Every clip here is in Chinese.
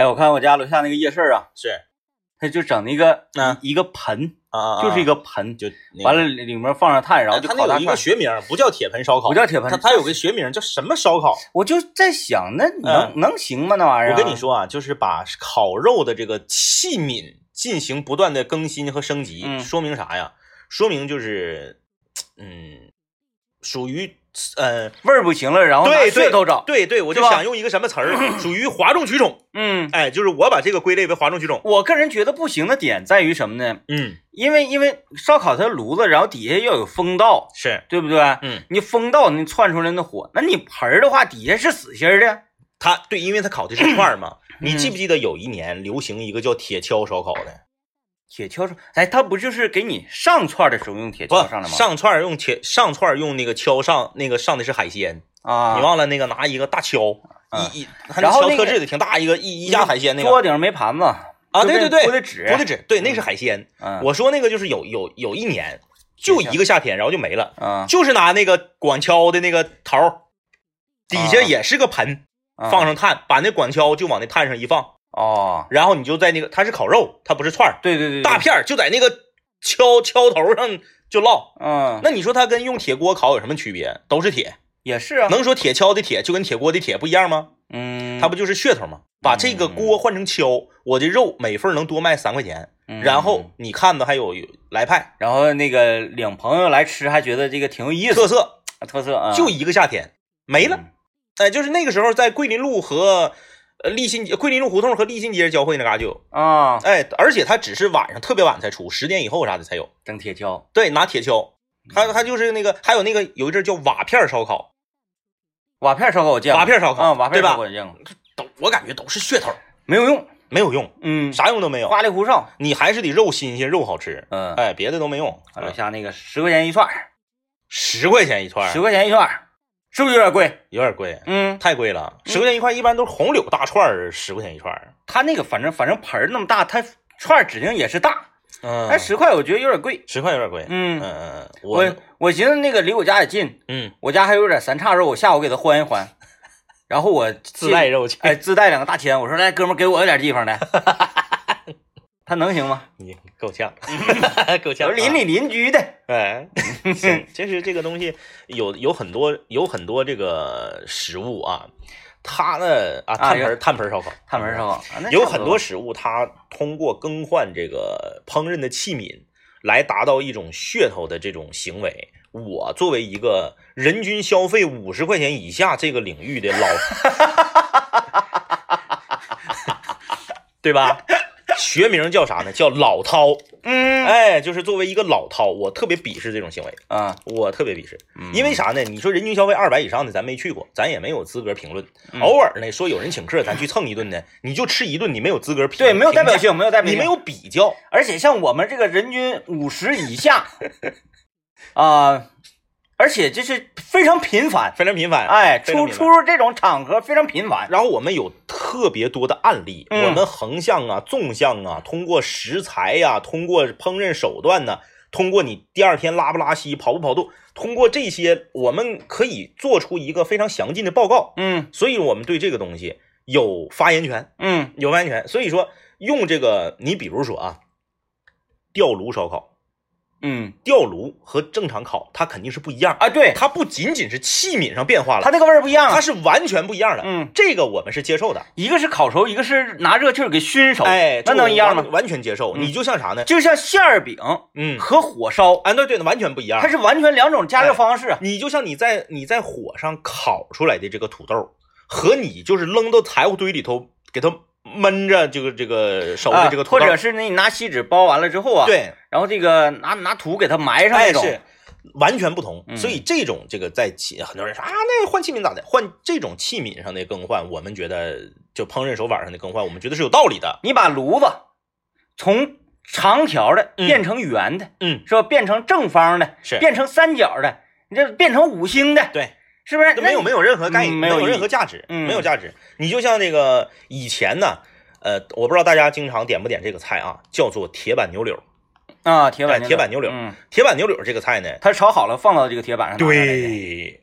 哎，我看我家楼下那个夜市啊，是他就整那个嗯一个盆，啊就是一个个盆，就完了里面放上炭，然后就它那有一个。学名，不叫铁盆烧烤，不叫铁盆它它有个学名叫什么烧烤？我就在想，那能、能行吗？那玩意儿？我跟你，说啊，就是把烤肉的这个器皿进行不断的更新和升级，嗯说明啥呀？说明就是，嗯，属于呃，味儿不行了，然后拿对对噱头找。对对，我就想用一个什么词儿，属于哗众取宠。嗯，哎，就是我把这个归类为哗众取宠。我个人觉得不行的点在于什么呢？嗯，因为因为烧烤它炉子，然后底下要有风道，是，对不对？嗯，你风道你窜出来那火，那你盆儿的话底下是死心儿的。它对，因为它烤的是串儿嘛。你嗯记不记得有一年流行一个叫铁锹烧烤的？铁锹上，哎，它不就是给你上串的时候用铁锹上的吗？上串用铁上串用那个锹上，那个上的是海鲜。啊，你忘了那个拿一个大锹，嗯一一，然后那个特制的挺大一个一一架海鲜那个桌顶上没盘子啊，对对对，铺的纸铺的纸，对，那是海鲜。嗯，我说那个就是有有有一年，就一个夏天，然后就没了，嗯就是拿那个管锹的那个头，底下啊也是个盆，嗯放上炭，把那管锹就往那炭上一放，哦，然后你就在那个它是烤肉，它不是串儿，对对对，对。大，片儿就在那个敲敲头上就烙。嗯，那你说它跟用铁锅烤有什么区别？都是铁，也是啊，能说铁锹的铁就跟铁锅的铁不一样吗？嗯，它不就是噱头吗？把这个锅换成锹，我的肉每份能多卖三块钱，嗯。然后你看的还有有来派。然后那个领朋友来吃，还觉得这个挺有意思，特色，特色啊，就一个夏天没了。嗯。哎，就是那个时候在桂林路和呃立新街、桂林路胡同和立新街交汇那嘎就有。啊，哎，而且它只是晚上特别晚才出，十点以后啥的才有。整铁锹，对，拿铁锹，它它就是那个，还有那个有一阵叫瓦片烧烤，瓦片烧烤我见过，瓦片烧烤啊，瓦片烧烤我见过，都我感觉都是噱头，没有用，没有用，嗯，啥用都没有。花里胡哨，你还是得肉新鲜，肉好吃。嗯，哎，别的都没用。我楼下那个十块钱一串儿，十块钱一串儿，十块钱一串儿，是不是有点贵？有点贵，嗯，太贵了。十块钱一块，一般都是红柳大串儿，十块钱一串儿。他那个反正反正盆儿那么大，他串儿指定也是大，嗯，但十块我觉得有点贵。十块有点贵。嗯嗯，嗯嗯，我我我寻思那个离我家也近，嗯我家还有点三叉肉，我下午给他换一换，然后我自带肉去，哎自带两个大签，我说来哥们儿给我点地方来，他能行吗？你够呛，够我呛。说邻里邻居的，哎，行，就是这个东西有有很多有很多这个食物啊，它呢啊炭盆儿炭盆烧烤，炭盆烧烤，有很多食物它通过更换这个烹饪的器皿来达到一种噱头的这种行为。我作为一个人均消费五十块钱以下这个领域的老，对吧？学名叫啥呢？叫老饕。嗯哎，就是作为一个老饕，我特别鄙视这种行为，啊，我特别鄙视。嗯因为啥呢？你说人均消费二百以上的，咱没去过，咱也没有资格评论。嗯偶尔呢，说有人请客，咱去蹭一顿呢，你就吃一顿，你没有资格评，对，没有代表，性，没有代表性，你没有比较。而且像我们这个人均五十以下，啊、而且这是非常频繁，非常频繁，哎，出出入这种场合非常频繁。然后我们有特别多的案例，嗯我们横向啊、纵向啊，通过食材呀、通过烹饪手段呢，通过你第二天拉不拉稀、跑不跑肚，通过这些，我们可以做出一个非常详尽的报告。嗯所以我们对这个东西有发言权，嗯有发言权。所以说，用这个，你比如说啊，吊炉烧烤，嗯吊炉和正常烤它肯定是不一样，啊，对，它不仅仅是器皿上变化了，它那个味儿不一样啊。它是完全不一样的。嗯，这个我们是接受的。一个是烤熟，一个是拿热气儿给熏熟，哎，那能一样吗完？全接受。嗯你就像啥呢？就像馅儿饼嗯，和火烧，哎，对对，完全不一样它。是完全两种加热方式啊。你就像你在你在火上烤出来的这个土豆，和你就是扔到柴火堆里头给它焖着这个这个熟的这个或者是你拿锡纸包完了之后啊，，对，然后这个拿拿土给它埋上那种，完全不同。嗯所以这种这个在器很多人说啊，那换器皿咋的？换这种器皿上的更换，我们觉得就烹饪手法上的更换，我们觉得是有道理的。你把炉子从长条的嗯变成圆的，嗯，是吧？变成正方的，是变成三角的，你这变成五星的，对，是不是？没有没有，任何概念，没有任何价值，嗯没有价值。你就像那个以前呢，呃，我不知道大家经常点不点这个菜啊，叫做铁板牛柳。啊，铁板哎铁板牛柳嗯，铁板牛柳这个菜呢，它炒好了放到这个铁板上，，对，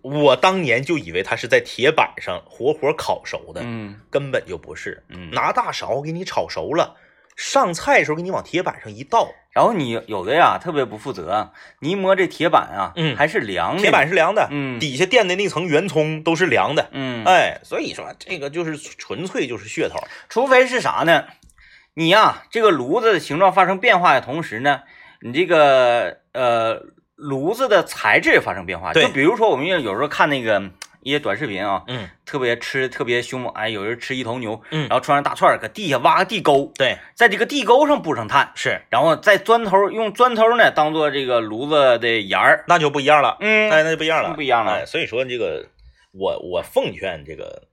我当年就以为它是在铁板上活活烤熟的，嗯根本就不是。嗯，拿大勺给你炒熟了，上菜的时候给你往铁板上一倒，然后你有的呀特别不负责，你一摸这铁板啊，嗯还是凉的，铁板是凉的，嗯底下垫的那层圆葱都是凉的。嗯，哎，所以说这个就是纯粹就是噱头。除非是啥呢？你呀，这个炉子的形状发生变化的同时呢，你这个呃炉子的材质也发生变化。就比如说我们有时候看那个一些短视频啊，嗯。特别吃特别凶猛，哎，有人吃一头牛，嗯。然后穿上大串儿，搁地下挖个地沟，对，在这个地沟上布上炭，是，然后在砖头用砖头呢当做这个炉子的沿儿。那就不一样了。嗯，哎，那就不一样了，不一样了。哎，所以说这个，我我奉劝这个，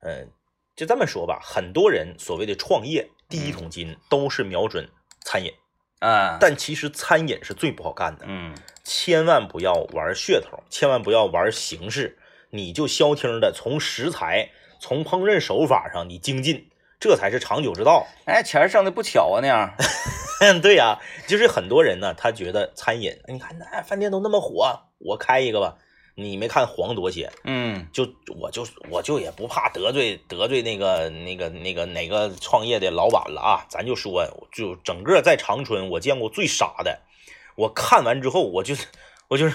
嗯、就这么说吧，很多人所谓的创业第一桶金都是瞄准餐饮，啊，但其实餐饮是最不好干的，嗯。千万不要玩噱头，千万不要玩形式，你就消停的从食材、从烹饪手法上你精进，这才是长久之道。哎，钱儿挣的不巧啊那样。对呀、就是很多人呢，他觉得餐饮，你看那饭店都那么火，我开一个吧。你没看黄多些，嗯就我就我就也不怕得罪得罪那个那个那个哪个创业的老板了啊，咱就说，就整个在长春我见过最傻的，我看完之后我就我就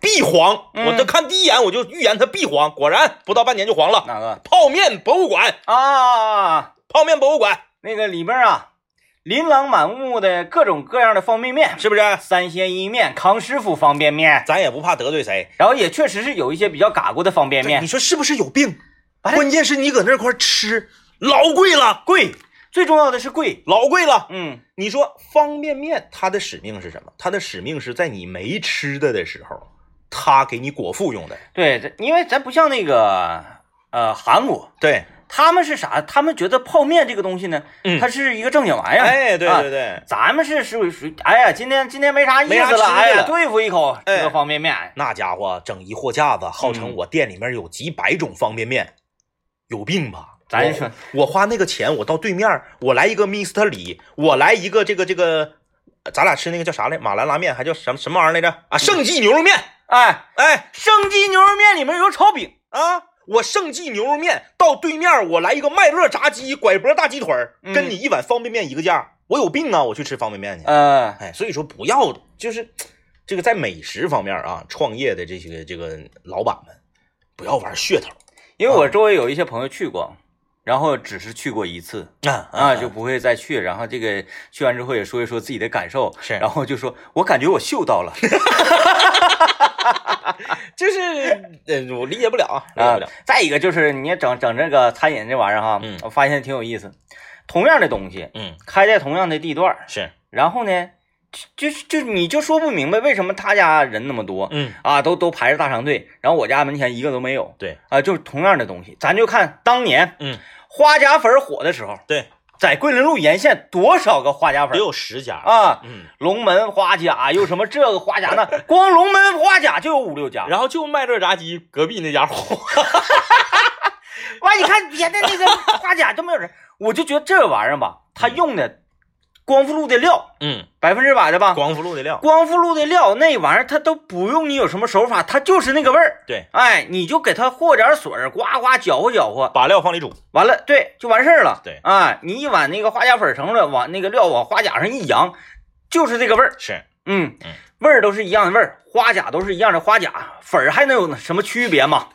必黄，嗯我这看第一眼我就预言它必黄，果然不到半年就黄了。哪个泡面博物馆，啊？泡面博物馆那个里面啊，琳琅满目的各种各样的方便面，是不是？三鲜伊面、康师傅方便面，咱也不怕得罪谁，然后也确实是有一些比较嘎咕的方便面你，说是不是有病？哎关键是你搁那块吃，老贵了，贵，最重要的是贵。老贵了。嗯你说方便面它的使命是什么？它的使命是在你没吃的的时候，它给你果腹用的。对，这因为咱不像那个呃韩国，对，他们是啥？他们觉得泡面这个东西呢，嗯它是一个正经玩意儿。哎，对啊对对，咱们是属于属于，哎呀，今天今天没啥意思哎呀，了对付一口哎吃个方便面，那家伙整一货架子，号称嗯我店里面有几百种方便面，有病吧？我咱说我花那个钱，我到对面，我来一个 Mr 李，我来一个这个这个，咱俩吃那个叫啥来？马兰拉面，还叫什么什么玩意儿来着？啊，盛记牛肉面。哎，哎。生鸡牛肉面里面有炒饼，啊，我盛记牛肉面到对面，我来一个麦乐炸鸡、拐脖大鸡腿跟你一碗方便面一个价，我有病啊！我去吃方便面去。嗯，哎，所以说不要就是这个在美食方面啊，创业的这些这个老板们不要玩噱头。因为我周围有一些朋友去过，然后只是去过一次啊啊，就不会再去。然后这个去完之后也说一说自己的感受，是。然后就说我感觉我嗅到了 就是呃，我理解不了啊，理解啊不了。。再一个就是你整整这个餐饮这玩意儿哈，嗯我发现挺有意思。同样的东西嗯，开在同样的地段，是，然后呢，就就就你就说不明白为什么他家人那么多，嗯啊，都都排着大长队，然后我家门前一个都没有。对啊，就是同样的东西，咱就看当年嗯花甲粉火的时候，对，在桂林路沿线多少个花甲得粉有十家。啊？嗯，龙门花甲又什么这个花甲那，光龙门花甲就有五六家。然后就麦乐炸鸡隔壁那家火。完，你看别的那个花甲都没有人，我就觉得这玩意儿吧，他用的光复路的料嗯，百分之百的吧，光复路的料。光复路的料那玩意儿，它都不用你有什么手法，它就是那个味儿。对，哎，你就给它和点水儿，呱呱搅和搅和，把料放里煮。完了，对，就完事儿了。对啊，你一碗那个花甲粉盛出来，往那个料往花甲上一扬，就是这个味儿。是，嗯嗯，味儿都是一样的味儿，花甲都是一样的花甲，粉儿还能有什么区别吗？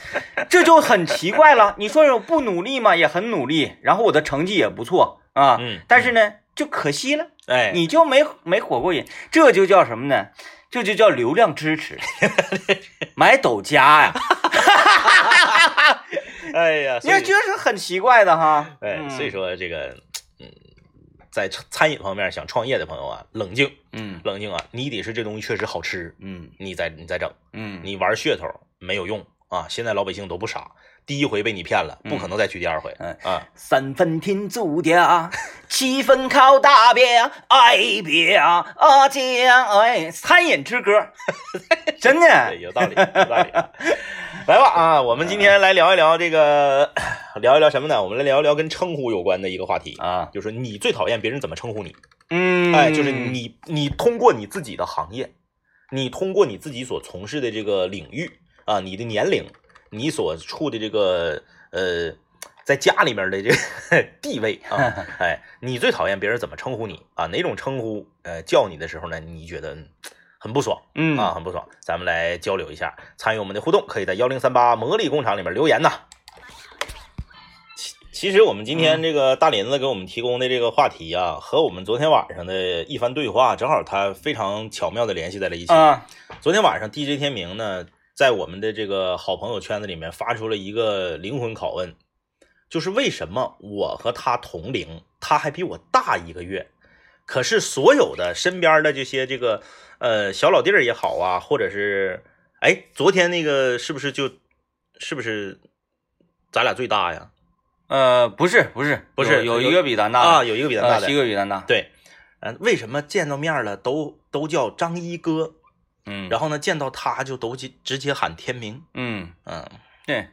这就很奇怪了。你说我不努力吗？也很努力，然后我的成绩也不错啊，嗯但是呢，就可惜了。哎，你就没没火过瘾，这就叫什么呢？这就叫流量支持，买抖加呀，哎呀，你看这是很奇怪的哈。哎，嗯。所以说这个，嗯，在餐餐饮方面想创业的朋友啊，冷静，嗯。冷静啊，你得是这东西确实好吃，嗯。你再你再整，嗯，你玩噱头没有用啊！现在老百姓都不傻，第一回被你骗了，不可能再去第二回。嗯啊，三分天注定，七分靠打拼，爱拼啊将哎，餐饮之歌，真的，有道理，有道理。来吧啊，我们今天来聊一聊这个，聊一聊什么呢？我们来聊一聊跟称呼有关的一个话题，啊，就是你最讨厌别人怎么称呼你。嗯，哎，就是你，你通过你自己的行业，你通过你自己所从事的这个领域啊，你的年龄，你所处的这个呃，在家里面的这个 地位啊，哎，你最讨厌别人怎么称呼你啊？哪种称呼呃叫你的时候呢？你觉得很不爽嗯啊，很不爽。咱们来交流一下，参与我们的互动，可以在幺零三八魔力工厂里面留言呐。其其实我们今天这个大林子给我们提供的这个话题啊，和我们昨天晚上的一番对话，正好他非常巧妙的联系在了一起。啊，昨天晚上，DJ 天明呢，在我们的这个好朋友圈子里面发出了一个灵魂拷问，就是为什么我和他同龄，他还比我大一个月，可是所有的身边的这些这个呃小老弟儿也好啊，或者是哎，昨天那个是不是就是不是咱俩最大呀？呃，不是不是不是有有一个比咱大的啊，有一个比咱大七，个比咱大，对，嗯、为什么见到面了都都叫张一哥，嗯，然后呢见到他就都直直接喊天明，嗯，嗯。对，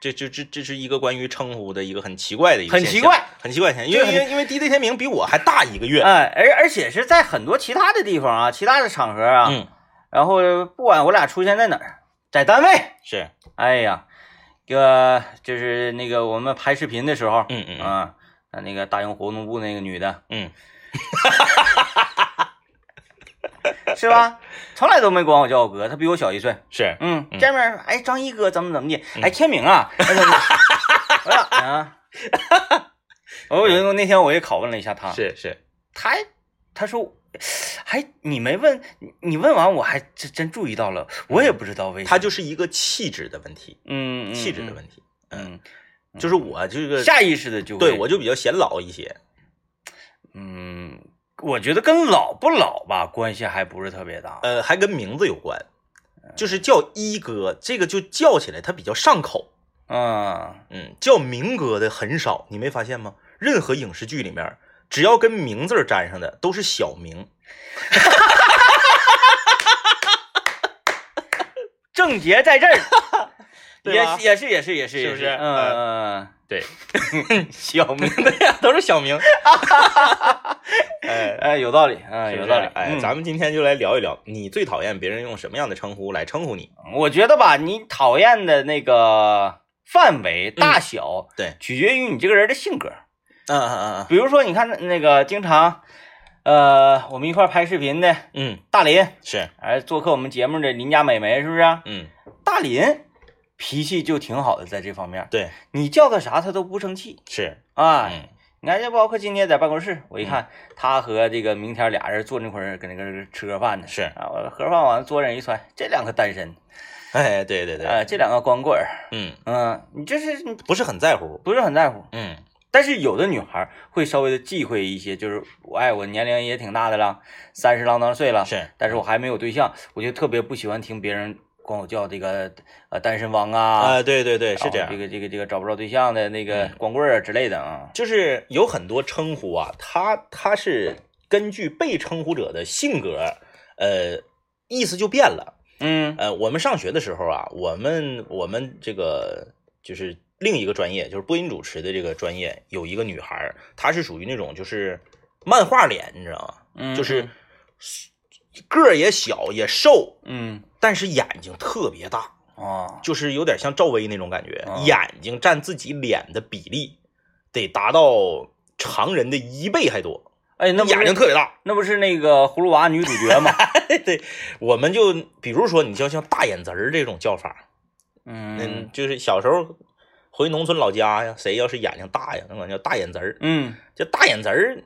这这这这是一个关于称呼的一个很奇怪的一个很奇怪，很奇怪的现象，因为因为因为 DJ 天明比我还大一个月，哎，而而且是在很多其他的地方啊，其他的场合啊，嗯，然后不管我俩出现在哪儿，在单位，是，哎呀，这个就是那个我们拍视频的时候，嗯嗯嗯。啊，那个大英活动部那个女的，嗯，是吧？从来都没管我叫我哥，他比我小一岁。是，嗯，嗯。见面儿哎，张一哥怎么怎么的，哎，天明啊，啊，我有那天我也拷问了一下他，是是，他他说，还你没问，你你问完我还真真注意到了，我也不知道为什么，他就是一个气质的问题，嗯嗯气质的问题，嗯，就是我这个，下意识的就对我就比较显老一些，嗯，我觉得跟老不老吧关系还不是特别大，呃，还跟名字有关，就是叫一哥，这个就叫起来他比较上口，嗯嗯，叫明哥的很少，你没发现吗？任何影视剧里面，只要跟名字沾上的都是小明，症结在这儿，对吧？也也是也是也是也是不是嗯嗯。嗯，对，小明，对呀，都是小明。哎，哎，有道理，啊，是不是有道理，哎，嗯。咱们今天就来聊一聊，你最讨厌别人用什么样的称呼来称呼你？我觉得吧，你讨厌的那个范围嗯。大小，对，取决于你这个人的性格。嗯嗯嗯比如说，你看那个经常，呃，我们一块拍视频的嗯，大林，是，哎，做客我们节目的邻家美眉，是不是啊？嗯，大林脾气就挺好的，在这方面，对，你叫他啥他都不生气。是，啊。嗯你看，就包括今天在办公室，我一看他和这个明天俩人坐那块儿搁那个吃个饭呢，是。啊，我盒饭完了桌上一揣，这两个单身，哎，对对对，呃，这两个光棍儿，嗯，嗯，你这是不是很在乎，不是很在乎，嗯。但是有的女孩会稍微的忌讳一些，就是我哎，我年龄也挺大的了，三十郎当岁了，是，但是我还没有对象，我就特别不喜欢听别人管我叫这个呃单身汪啊，啊，对对对，是这样这，个这个这个找不着对象的那个嗯光棍儿啊之类的啊，就是有很多称呼啊，它它是根据被称呼者的性格，呃，意思就变了。嗯呃，我们上学的时候啊，我们我们这个就是另一个专业，就是播音主持的这个专业，有一个女孩，她是属于那种就是漫画脸，你知道吗？嗯，就是个儿也小也瘦，嗯但是眼睛特别大，啊，就是有点像赵薇那种感觉，啊眼睛占自己脸的比例得达到常人的一倍还多，哎，那眼睛特别大。那不是那个葫芦娃女主角吗？对，我们就比如说你叫像大眼子儿这种叫法，嗯嗯，就是小时候回农村老家呀，谁要是眼睛大呀，那管叫大眼子儿。嗯，这大眼子儿，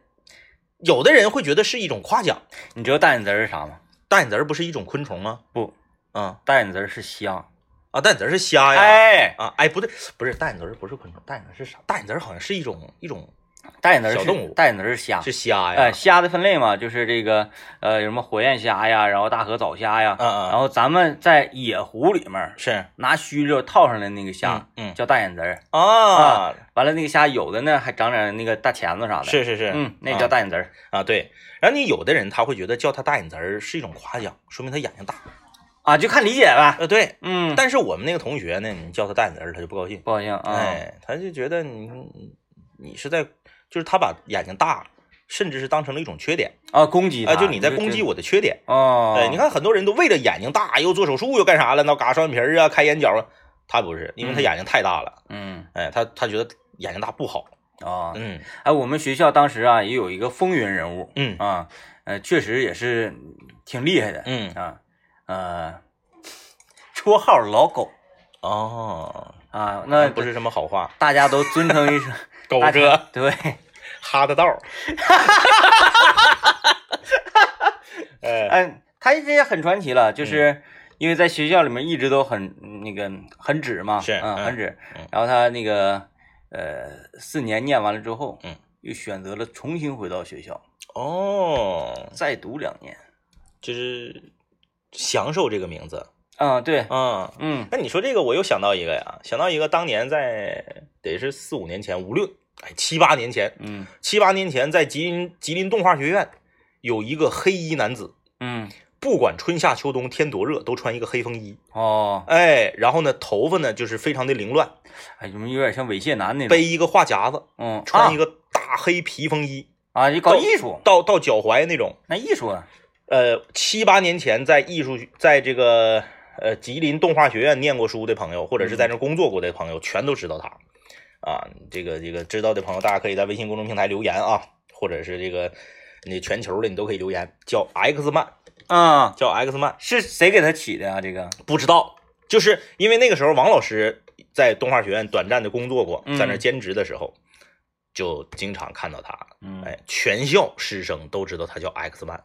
有的人会觉得是一种夸奖。你知道大眼子儿是啥吗？大眼子儿不是一种昆虫吗？不，啊大眼子是虾。啊，大眼子是虾呀。哎，啊，哎，不对，不是大眼子不是昆虫，大眼子是啥？大眼子好像是一种一种大眼子小动物大眼子是虾。是虾呀。哎，虾的分类嘛，就是这个呃，有什么火焰虾呀，然后大河藻虾呀，嗯嗯然后咱们在野湖里面是拿须溜套上的那个虾，嗯嗯叫大眼子儿。啊，完了，那个虾有的呢还长点那个大钳子啥的，是是是，嗯，那叫大眼子儿啊，对。然后你有的人他会觉得叫他大眼子儿是一种夸奖，说明他眼睛大。啊，就看理解吧。呃，对。嗯，但是我们那个同学呢，你叫他大眼子儿，他就不高兴。不高兴啊。哎，他就觉得你你是在，就是他把眼睛大甚至是当成了一种缺点。啊，攻击啊、他，就你在攻击我我的缺点。哦，对，你看很多人都为了眼睛大，又做手术又干啥了，那嘎双眼皮儿啊，开眼角啊，他不是，因为他嗯。眼睛太大了，嗯。哎，他他觉得眼睛大不好，啊，嗯。哎，我们学校当时啊也有一个风云人物。嗯。啊，呃，确实也是挺厉害的。嗯，啊，呃，绰号老狗。哦，啊，那不是什么好话，大家都尊称一声 狗哥。对，哈的道儿，哎，嗯，他这也很传奇了，就是因为在学校里面一直都很嗯那个很指嘛，是嗯，嗯很指嗯。然后他那个呃四年念完了之后，嗯，又选择了重新回到学校哦，再读两年。就是享受这个名字，啊，对，嗯。嗯那你说这个，我又想到一个呀，想到一个当年在得是四五年前，五六哎七八年前，嗯七八年前在吉林吉林动画学院有一个黑衣男子，嗯，不管春夏秋冬天多热，都穿一个黑风衣，哦，哎，然后呢头发呢就是非常的凌乱，哎，怎么有点像猥亵男那种？背一个话夹子，嗯，穿一个个大黑皮风衣，啊，你搞艺术，到到脚踝那种。那艺术啊，呃，七八年前在艺术在这个呃吉林动画学院念过书的朋友，或者是在那工作过的朋友，全都知道他。啊，这个这个知道的朋友，大家可以在微信公众平台留言啊，或者是这个你全球的你都可以留言，叫 X 曼，啊，叫 X 曼，是谁给他起的啊？这个，不知道，就是因为那个时候王老师在动画学院短暂的工作过，在那嗯兼职的时候，就经常看到他，嗯，哎，全校师生都知道他叫 X 曼，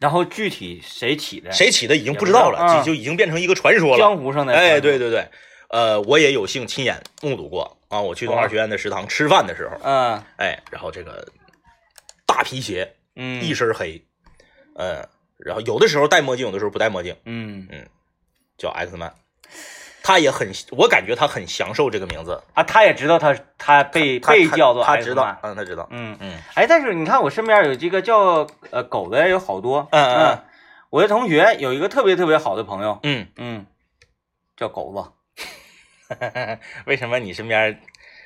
然后具体谁起的？谁起的已经不知道了，就就已经变成一个传说了。江湖上的？哎，对，对对，呃，我也有幸亲眼目睹过啊。我去东二学院的食堂吃饭的时候，嗯哎，然后这个大皮鞋，嗯，一身黑，嗯，然后有的时候戴墨镜，有的时候不戴墨镜，嗯叫 X 曼。他也很，我感觉他很享受这个名字，啊，他也知道他他被被叫做他知道，嗯，他知道，嗯，嗯。哎，但是你看我身边有这个叫呃狗的有好多，嗯嗯嗯。我的同学有一个特别特别好的朋友，嗯，嗯，叫狗子，为什么你身边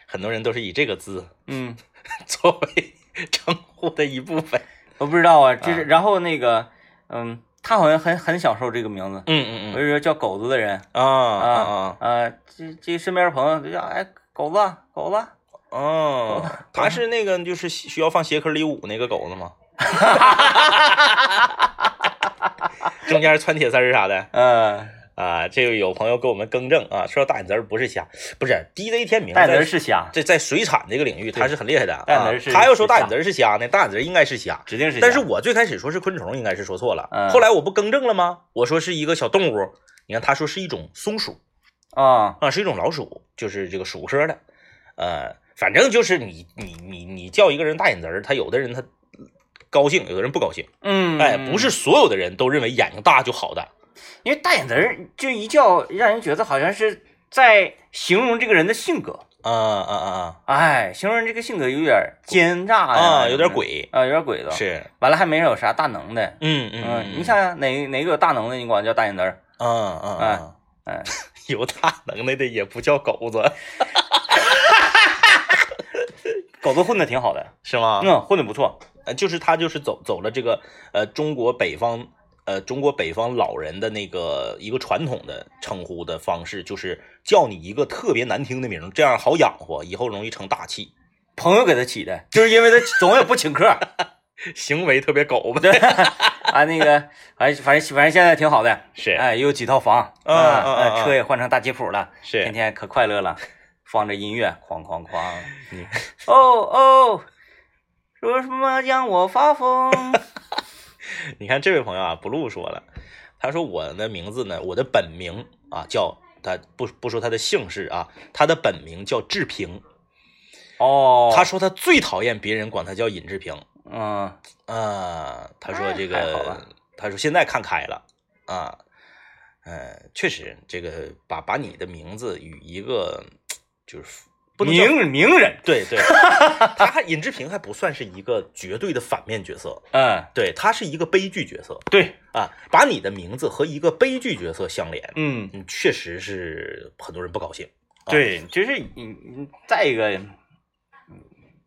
很多人都是以这个字嗯，作为称呼的一部分？我不知道啊，这是啊然后那个嗯，他好像很很享受这个名字，嗯嗯嗯。我就说叫狗子的人。啊啊啊这这身边的朋友就叫哎狗子狗子，哦，他是那个就是需要放鞋壳里舞那个狗子吗？中间穿铁丝儿啥的。嗯，啊，这个有朋友给我们更正啊，说大眼子儿不是虾，不是 DJ 天明大眼子是虾，这在水产这个领域他是很厉害的啊大眼子儿是。他要说大眼是子儿是虾呢，大眼子儿应该是虾。指定是，但是我最开始说是昆虫，应该是说错了。嗯后来我不更正了吗？我说是一个小动物，你看他说是一种松鼠啊，啊，是一种老鼠，就是这个鼠科的。呃，反正就是你你你你叫一个人大眼子儿，他有的人他高兴，有的人不高兴。嗯，哎，不是所有的人都认为眼睛大就好的。因为大眼子儿就一叫，让人觉得好像是在形容这个人的性格，啊啊啊哎，形容这个性格有点奸诈啊呀，啊，有点鬼。啊，有点鬼子。，是，完了还没有啥大能的。嗯嗯嗯，你想想哪哪个有大能的，你管叫大眼子儿？嗯嗯嗯，哎，有大能耐的也不叫狗子，狗子混的挺好的，是吗？嗯，混的不错。呃，就是他就是走走了这个呃中国北方呃中国北方老人的那个一个传统的称呼的方式，就是叫你一个特别难听的名，这样好养活，以后容易成大器，朋友给他起的，就是因为他总也不请客，行为特别狗吧？对啊，那个反正反正反正现在挺好的，是哎，有几套房，嗯啊嗯嗯哎车也换成大吉普了，是，天天可快乐了，放着音乐，哐哐哐嗯 哦哦，说什么让我发疯？你看这位朋友啊，blue 说了，他说我的名字呢，我的本名啊叫他不不说他的姓氏啊，他的本名叫志平，哦，他说他最讨厌别人管他叫尹志平。嗯。啊，他说哎这个他说现在看开了啊，呃，确实，这个把把你的名字与一个就是不能名名人，对对，他还尹志平还不算是一个绝对的反面角色，嗯，对他是一个悲剧角色对，啊，把你的名字和一个悲剧角色相连，嗯，嗯，确实是很多人不高兴。啊对，就是你你再一个，嗯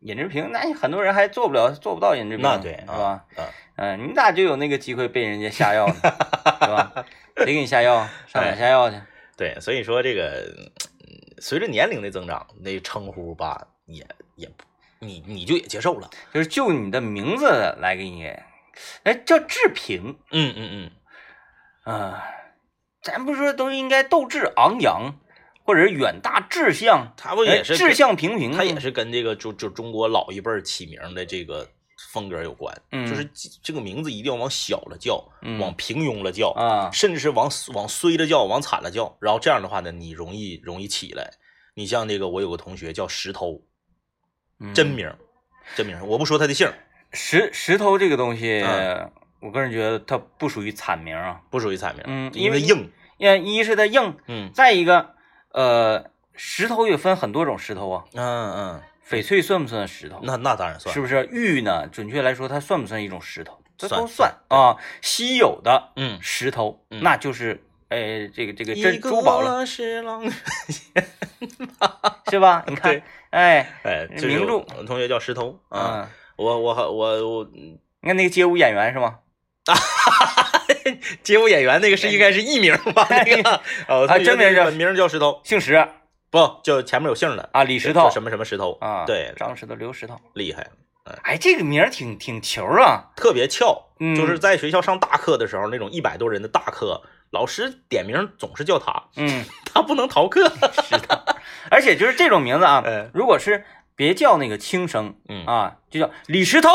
尹志平，那很多人还做不了，做不到尹志平，那对是吧？啊，嗯，你咋就有那个机会被人家下药呢？是吧？谁给你下药？上哪下药去？对，所以说这个嗯随着年龄的增长，那称呼吧也也你你就也接受了。就是就你的名字来给你，哎，叫志平，嗯嗯嗯，啊，咱不是说都应该斗志昂扬，或者是远大志向，他不也是哎志向平平，他也是跟这个就就中国老一辈起名的这个风格有关，嗯。就是这这个名字一定要往小了叫，嗯往平庸了叫，啊，甚至是往往衰了叫，往惨了叫，然后这样的话呢，你容易容易起来。你像那个，我有个同学叫石头，嗯真名，真名，我不说他的姓，石石头这个东西，嗯我个人觉得它不属于惨名啊，不属于惨名，嗯因为因为硬，因为一是它硬，嗯。再一个，呃，石头也分很多种石头啊，嗯嗯，翡翠算不算石头？那那当然算，是不是？玉呢？准确来说，它算不算一种石头？这都算啊。稀有的嗯，石头，嗯那就是，哎，这个这个一珍珠宝了，个 是吧？你看对，哎，哎，名著同学叫石头啊，嗯，我我我我你看那个街舞演员是吗？街舞演员那个是应该是艺名吧？那个啊，真名叫本名叫石头，姓石不就前面有姓的啊，李石头。什么什么石头。啊，对，张石头、刘石头。厉害，哎，这个名儿挺挺球啊。特别翘，嗯。就是在学校上大课的时候，那种一百多人的大课，老师点名总是叫他，嗯，他不能逃课。石头，而且就是这种名字啊哎，如果是别叫那个轻声嗯。啊，就叫李石头，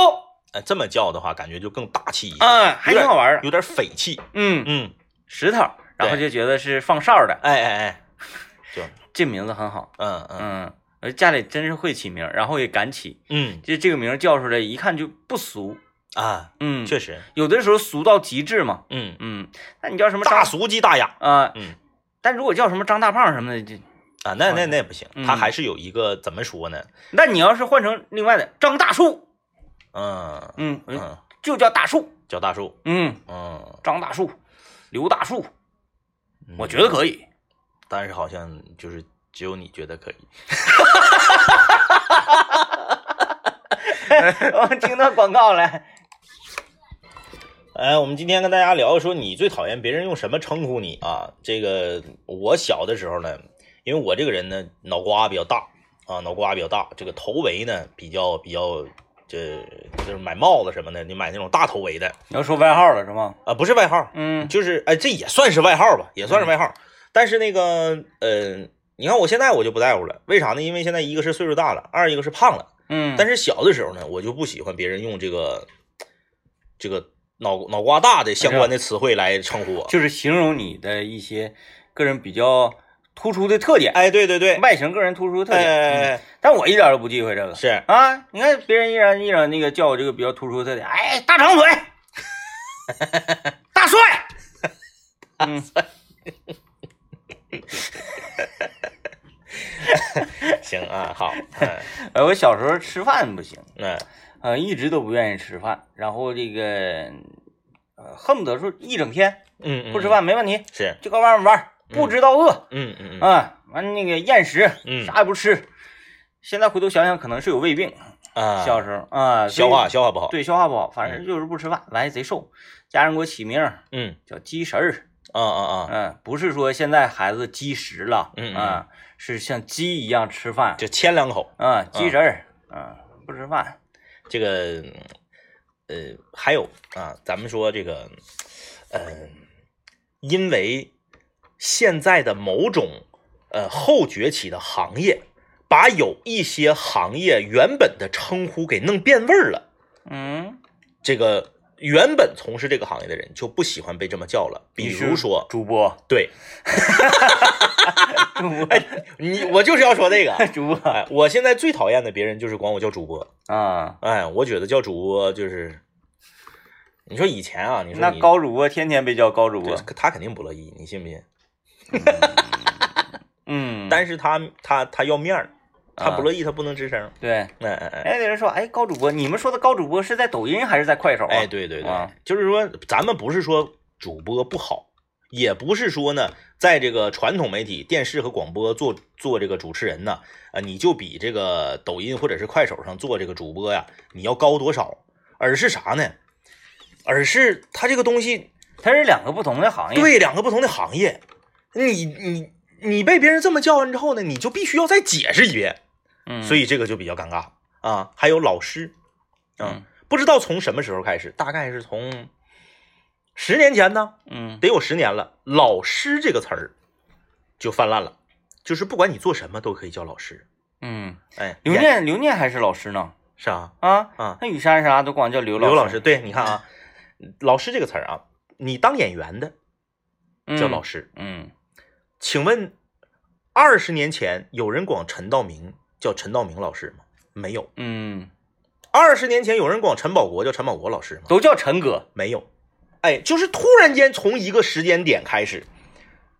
哎，这么叫的话，感觉就更大气一些，啊，还挺好玩儿。有点匪气。嗯，嗯，石头，然后就觉得是放哨的，哎哎哎，就这名字很好。嗯嗯。家里真是会起名，然后也敢起，嗯。就这个名叫出来，一看就不俗。啊，嗯，确实，有的时候俗到极致嘛。嗯，嗯，那你叫什么大俗即大雅。啊？嗯，但如果叫什么张大胖什么的，就啊，那那那也不行，嗯。他还是有一个怎么说呢？那你要是换成另外的张大树，嗯。嗯，嗯，就叫大树。叫大树，嗯，嗯，张大树，刘大树，嗯。我觉得可以。但是好像就是只有你觉得可以。我们听到广告了。哎，我们今天跟大家聊说，你最讨厌别人用什么称呼你啊？这个我小的时候呢，因为我这个人呢脑瓜比较大啊，脑瓜比较大，这个头围呢比较比较，这就是买帽子什么的，你买那种大头围的你要说外号了是吗？啊，不是外号，嗯就是哎，这也算是外号吧，也算是外号。但是那个呃，你看我现在我就不在乎了，为啥呢？因为现在一个是岁数大了，二一个是胖了。嗯，但是小的时候呢，我就不喜欢别人用这个这个脑脑瓜大的相关的词汇来称呼我。就是形容你的一些个人比较突出的特点，哎，对对对，外形个人突出的特哎点。嗯哎哎，但我一点都不忌讳这个。是。啊，你看别人依然依然那个叫我这个比较突出的特点，哎，大长腿，大帅，嗯，行啊，好，我小时候吃饭不行，嗯。呃，一直都不愿意吃饭，然后这个呃，恨不得说一整天嗯，不吃饭没问题，是，就搁外面玩，不知道饿嗯嗯嗯。啊，完那个厌食，嗯。啥也不吃。现在回头想想，可能是有胃病，啊，小时候啊，消化消化不好，对消化不好，反正就是不吃饭，完还贼瘦。家人给我起名嗯。叫鸡食儿，啊啊啊，嗯，不是说现在孩子积食了，嗯是像鸡一样吃饭，就牵两口。啊，鸡食儿，啊，不吃饭，这个呃，还有啊，咱们说这个，呃，因为现在的某种呃后崛起的行业，把有一些行业原本的称呼给弄变味儿了。嗯，这个原本从事这个行业的人就不喜欢被这么叫了，比如说，主播，对。主播，你，我就是要说这个。主播。哎，我现在最讨厌的别人就是管我叫主播。啊，哎，我觉得叫主播就是，你说以前啊，你说那高主播天天被叫高主播，他肯定不乐意，你信不信？嗯，但是他他他要面儿，他啊不乐意，他不能吱声。对，哎哎哎，哎，有人说，哎，高主播，你们说的高主播是在抖音还是在快手啊？哎，对对对啊，就是说，咱们不是说主播不好，也不是说呢，在这个传统媒体、电视和广播做做这个主持人呢，啊，你就比这个抖音或者是快手上做这个主播呀，你要高多少，而是啥呢？而是他这个东西它是两个不同的行业。，对两个不同的行业，你你你被别人这么叫完之后呢，你就必须要再解释一遍，嗯，所以这个就比较尴尬啊。还有老师，嗯不知道从什么时候开始，大概是从十年前呢，嗯得有十年了，老师这个词儿就泛滥了，就是不管你做什么都可以叫老师。嗯，哎，刘念刘念还是老师呢是啊，啊啊那雨山啥都管叫刘老刘老师，对，你看啊，老师这个词儿啊，你当演员的叫老师。师，嗯请问二十年前有人管陈道明叫陈道明老师吗？没有。嗯，二十年前有人管陈宝国叫陈宝国老师吗？都叫陈哥。没有。哎，就是突然间从一个时间点开始，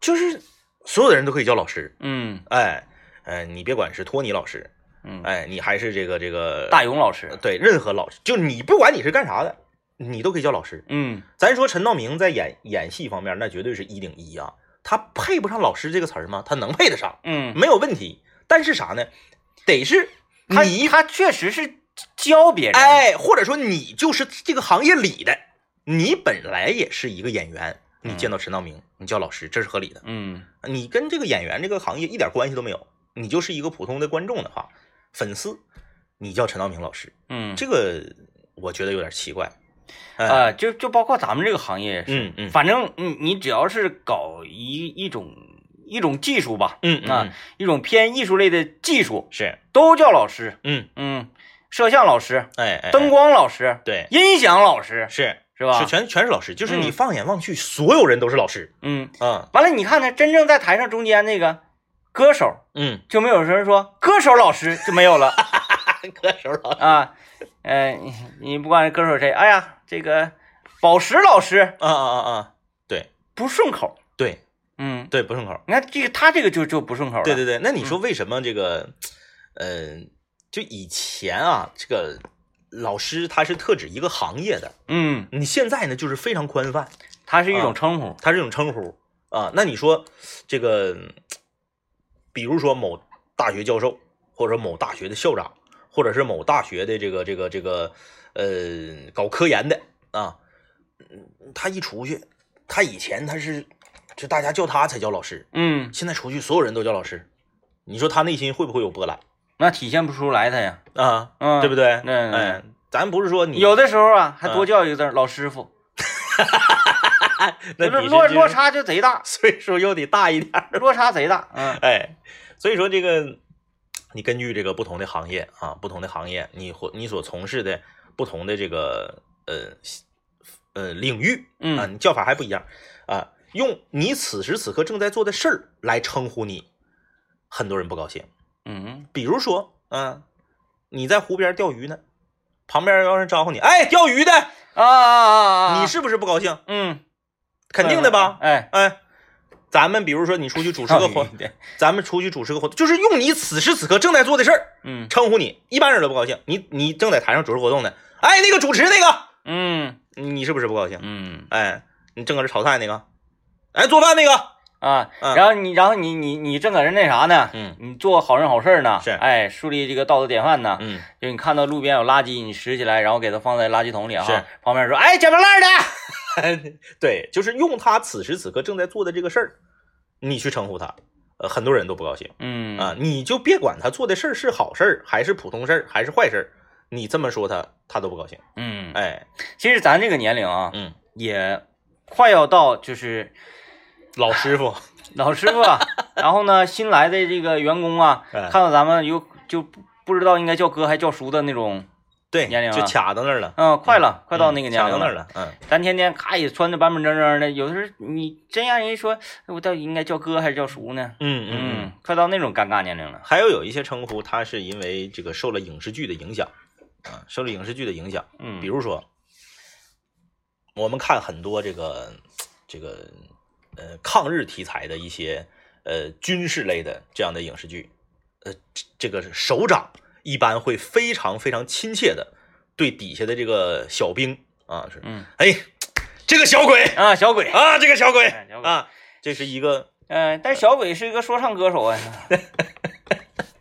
就是所有的人都可以叫老师。嗯哎，哎，你别管是托尼老师，嗯，哎，你还是这个这个大勇老师。对任何老师，就你不管你是干啥的，你都可以叫老师。嗯咱说陈道明在演演戏方面，那绝对是一顶一啊，他配不上老师这个词儿吗？他能配得上，嗯，没有问题。但是啥呢？得是他你他确实是教别人。，哎，或者说你就是这个行业里的，你本来也是一个演员，你嗯见到陈道明，你叫老师，这是合理的。嗯你跟这个演员这个行业一点关系都没有，你就是一个普通的观众的话，粉丝，你叫陈道明老师，嗯，这个我觉得有点奇怪。哎，啊，就就包括咱们这个行业也是，嗯嗯反正你你只要是搞一一种一种技术吧，嗯嗯。啊，一种偏艺术类的技术，是，都叫老师。嗯，嗯，摄像老师、哎哎，灯光老师、对，音响老师，是。是吧？是全全是老师，就是你嗯。放眼望去，所有人都是老师。嗯，嗯，完了，你看看，真正在台上中间那个歌手，嗯，就没有人说歌手老师就没有了。歌手老师。啊。呃，你你不管歌手谁，哎呀，这个宝石老师啊啊啊啊，对。不顺口。对嗯，对，不顺口。你看这个他这个就就不顺口了。对对对，那你说为什么这个，呃，就以前啊，这个老师他是特指一个行业的，嗯，你现在呢就是非常宽泛，它是一啊种称呼。他这种称呼啊，那你说这个，比如说某大学教授，或者某大学的校长，或者是某大学的这个这个这个呃搞科研的啊，嗯他一出去，他以前他是就大家叫他才叫老师，嗯，现在出去所有人都叫老师，你说他内心会不会有波澜那体现不出来他呀。啊？嗯，对不对？对对哎，咱不是说你有的时候啊，还嗯多叫一个字儿老师傅，那就是你是落落差就贼大，岁数又得大一点。落差贼大。嗯哎，所以说这个，你根据这个不同的行业啊，不同的行业，你或你所从事的不同的这个呃呃领域啊，嗯你叫法还不一样啊。用你此时此刻正在做的事儿来称呼你，很多人不高兴。嗯比如说，嗯、你在湖边钓鱼呢，旁边有人招呼你，哎，钓鱼的，啊啊啊啊！你是不是不高兴？嗯，肯定的吧？哎，哎，咱们比如说你出去主持个活，对，咱们出去主持个活动，就是用你此时此刻正在做的事儿嗯称呼你，一般人都不高兴。你你正在台上主持活动呢，哎，那个主持那个，嗯你是不是不高兴？嗯哎，你正搁这炒菜那个，哎，做饭那个，啊，嗯然后你然后你你你正搁这那啥呢？嗯你做好人好事呢？是哎，树立这个道德典范呢。嗯，就你看到路边有垃圾，你拾起来，然后给它放在垃圾桶里啊。是旁边说，哎，捡破烂的。对，就是用他此时此刻正在做的这个事儿，你去称呼他，呃，很多人都不高兴嗯啊。你就别管他做的事儿是好事儿还是普通事儿还是坏事儿，你这么说他，他都不高兴。嗯，哎，其实咱这个年龄啊，嗯，也快要到就是老师傅，老师傅啊，然后呢，新来的这个员工啊，哎看到咱们有就不不知道应该叫哥还叫叔的那种，对，年龄啊就卡到那儿了，嗯，快了，快到那个年龄卡到那儿。了，嗯。咱天天咔也穿的板板正正的，有的时候你真让人说，我到底应该叫哥还是叫叔呢？嗯嗯嗯，快到那种尴尬年龄了。还有有一些称呼，它是因为这个受了影视剧的影响啊，受了影视剧的影响。嗯，比如说，我们看很多这个这个呃抗日题材的一些呃军事类的这样的影视剧，呃，这这个首长一般会非常非常亲切的对底下的这个小兵啊是，嗯，哎，这个小鬼啊，小鬼，啊，这个小鬼啊，这是一个嗯、但是小鬼是一个说唱歌手啊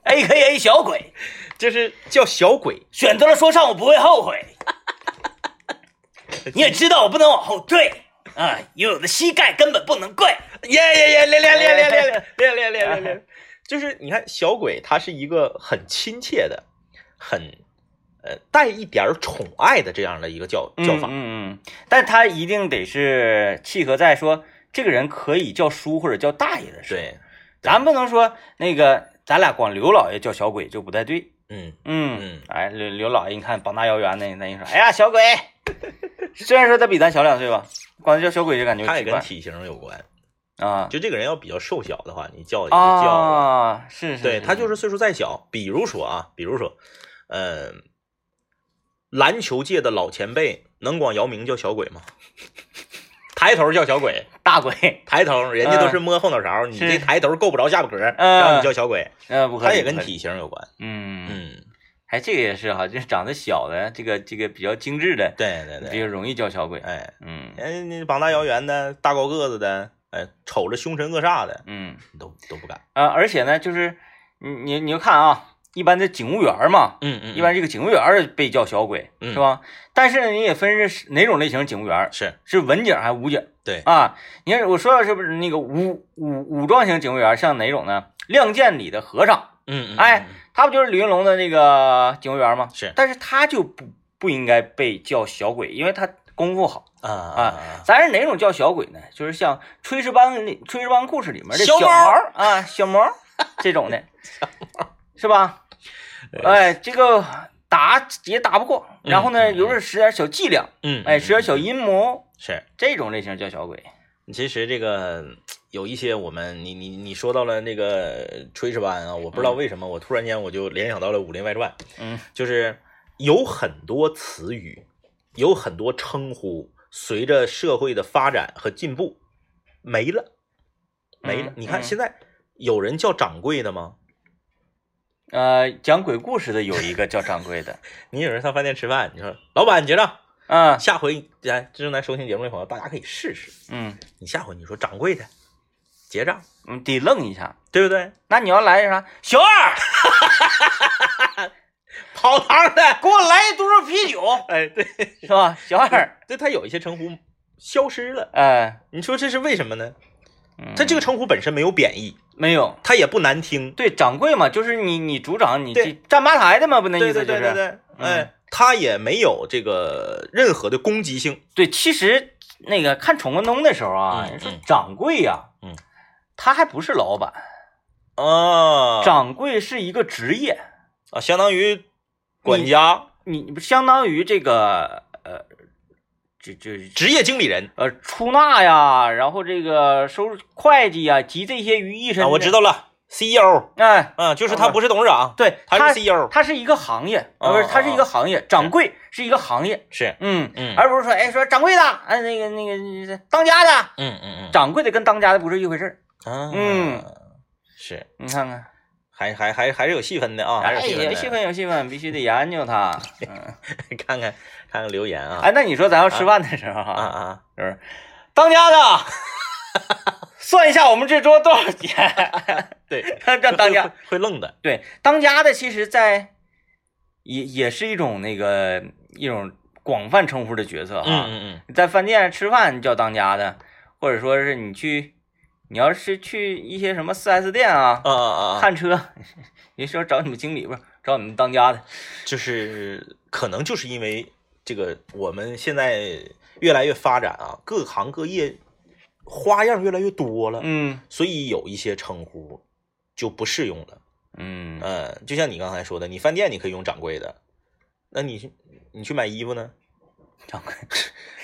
，A K A 小鬼，这是叫小鬼，选择了说唱，我不会后悔。你也知道我不能往后退啊，因为我的膝盖根本不能跪。耶耶耶，练练练练练练练练练练练，就是你看小鬼，他是一个很亲切的，很呃带一点儿宠爱的这样的一个叫叫法，嗯嗯嗯，但他一定得是契合在说这个人可以叫叔或者叫大爷的时候。对，咱不能说那个咱俩光刘老爷叫小鬼就不太对。嗯嗯嗯哎，刘刘老爷，你看膀大腰圆的，那你说，哎呀，小鬼，虽然说他比咱小两岁吧，管他叫小鬼就感觉他也跟体型有关，啊。就这个人要比较瘦小的话，你叫一个叫啊，啊，是是，对他就是是岁数再小，比如说啊，比如说，嗯、篮球界的老前辈能管姚明叫小鬼吗？抬头叫小鬼，大鬼，抬头人家都是摸后脑勺，你这抬头够不着下巴壳，嗯。让你叫小鬼，呃，不可以，他也跟体型有关。嗯嗯，嗯，还这个也是哈，就是长得小的，这个这个比较精致的，对对对，比较容易叫小鬼。哎，嗯哎你膀大腰圆的、大高个子的，哎，瞅着凶神恶煞的，嗯都都不敢。啊，而且呢，就是你你你就看啊，一般的警务员嘛，嗯嗯一般这个警务员被叫小鬼，嗯是吧？但是呢，你也分是哪种类型警务员，是是文警还是武警？对啊，你看我说的是不是那个武武武装型警务员，像哪种呢？《亮剑》里的和尚，嗯嗯，哎嗯，他不就是李云龙的那个警卫员吗？是但是他就不不应该被叫小鬼，因为他功夫好。啊啊，咱是哪种叫小鬼呢？就是像《炊事班》里《炊事班故事》里面的小毛啊，小毛这种的，是吧？哎，这个打也打不过，然后呢，有时候使点小伎俩，嗯，哎，使点小阴谋，是。这种类型叫小鬼。其实这个有一些我们，你你你说到了那个炊事班啊，我不知道为什么，我突然间我就联想到了《武林外传》，嗯就是有很多词语，有很多称呼，随着社会的发展和进步没了，没了。嗯你看嗯现在有人叫掌柜的吗？呃，讲鬼故事的有一个叫掌柜的，你有人上饭店吃饭，你说老板结账，嗯下回来正在收听节目的朋友，大家可以试试。嗯你下回你说掌柜的结账，嗯，得愣一下。对不对？那你要来啥？小二，跑堂的，给我来一多少啤酒，哎，对，是吧？小二，对他有一些称呼消失了，哎，你说这是为什么呢？嗯他这个称呼本身没有贬义，没有。他也不难听，对，掌柜嘛，就是你你组长，你站吧台的嘛，不那意思就是。对对对哎，他也没有这个任何的攻击性，对其实那个看闯关东的时候啊，说嗯掌柜呀、嗯，他还不是老板，啊掌柜是一个职业，啊，相当于管家、你不相当于这个呃，这这职业经理人呃出纳呀，然后这个收入会计呀，集这些于一身。啊，我知。道了，CEO 哎，嗯，就是他不是董事长，对，他他是 CEO，他是一个行业，哦啊，不是，他是一哦个行业，掌柜是一个行业，是，嗯嗯而不是说，哎，说掌柜的，哎，那个那个当家的，嗯嗯嗯，掌柜的跟当家的不是一回事儿，啊。嗯，是，你看看，还还还还是有细分的啊，还哎，是有细分细分有戏份，必须得研究它。嗯，看看看看留言啊，哎，那你说咱要吃饭的时候啊哈，啊，就是当家的，算一下我们这桌多少钱？对，让当家。会会愣的，对当家的，其实在也也是一种那个一种广泛称呼的角色哈。嗯嗯嗯，在饭店吃饭叫当家的，或者说是你去，你要是去一些什么 4S 店啊，啊啊啊。啊，看车，你说找你们经理不是找你们当家的，就是可能就是因为这个，我们现在越来越发展啊，各行各业花样越来越多了，嗯所以有一些称呼就不适用了。嗯嗯，就像你刚才说的，你饭店你可以用掌柜的，那你去你去买衣服呢，掌柜，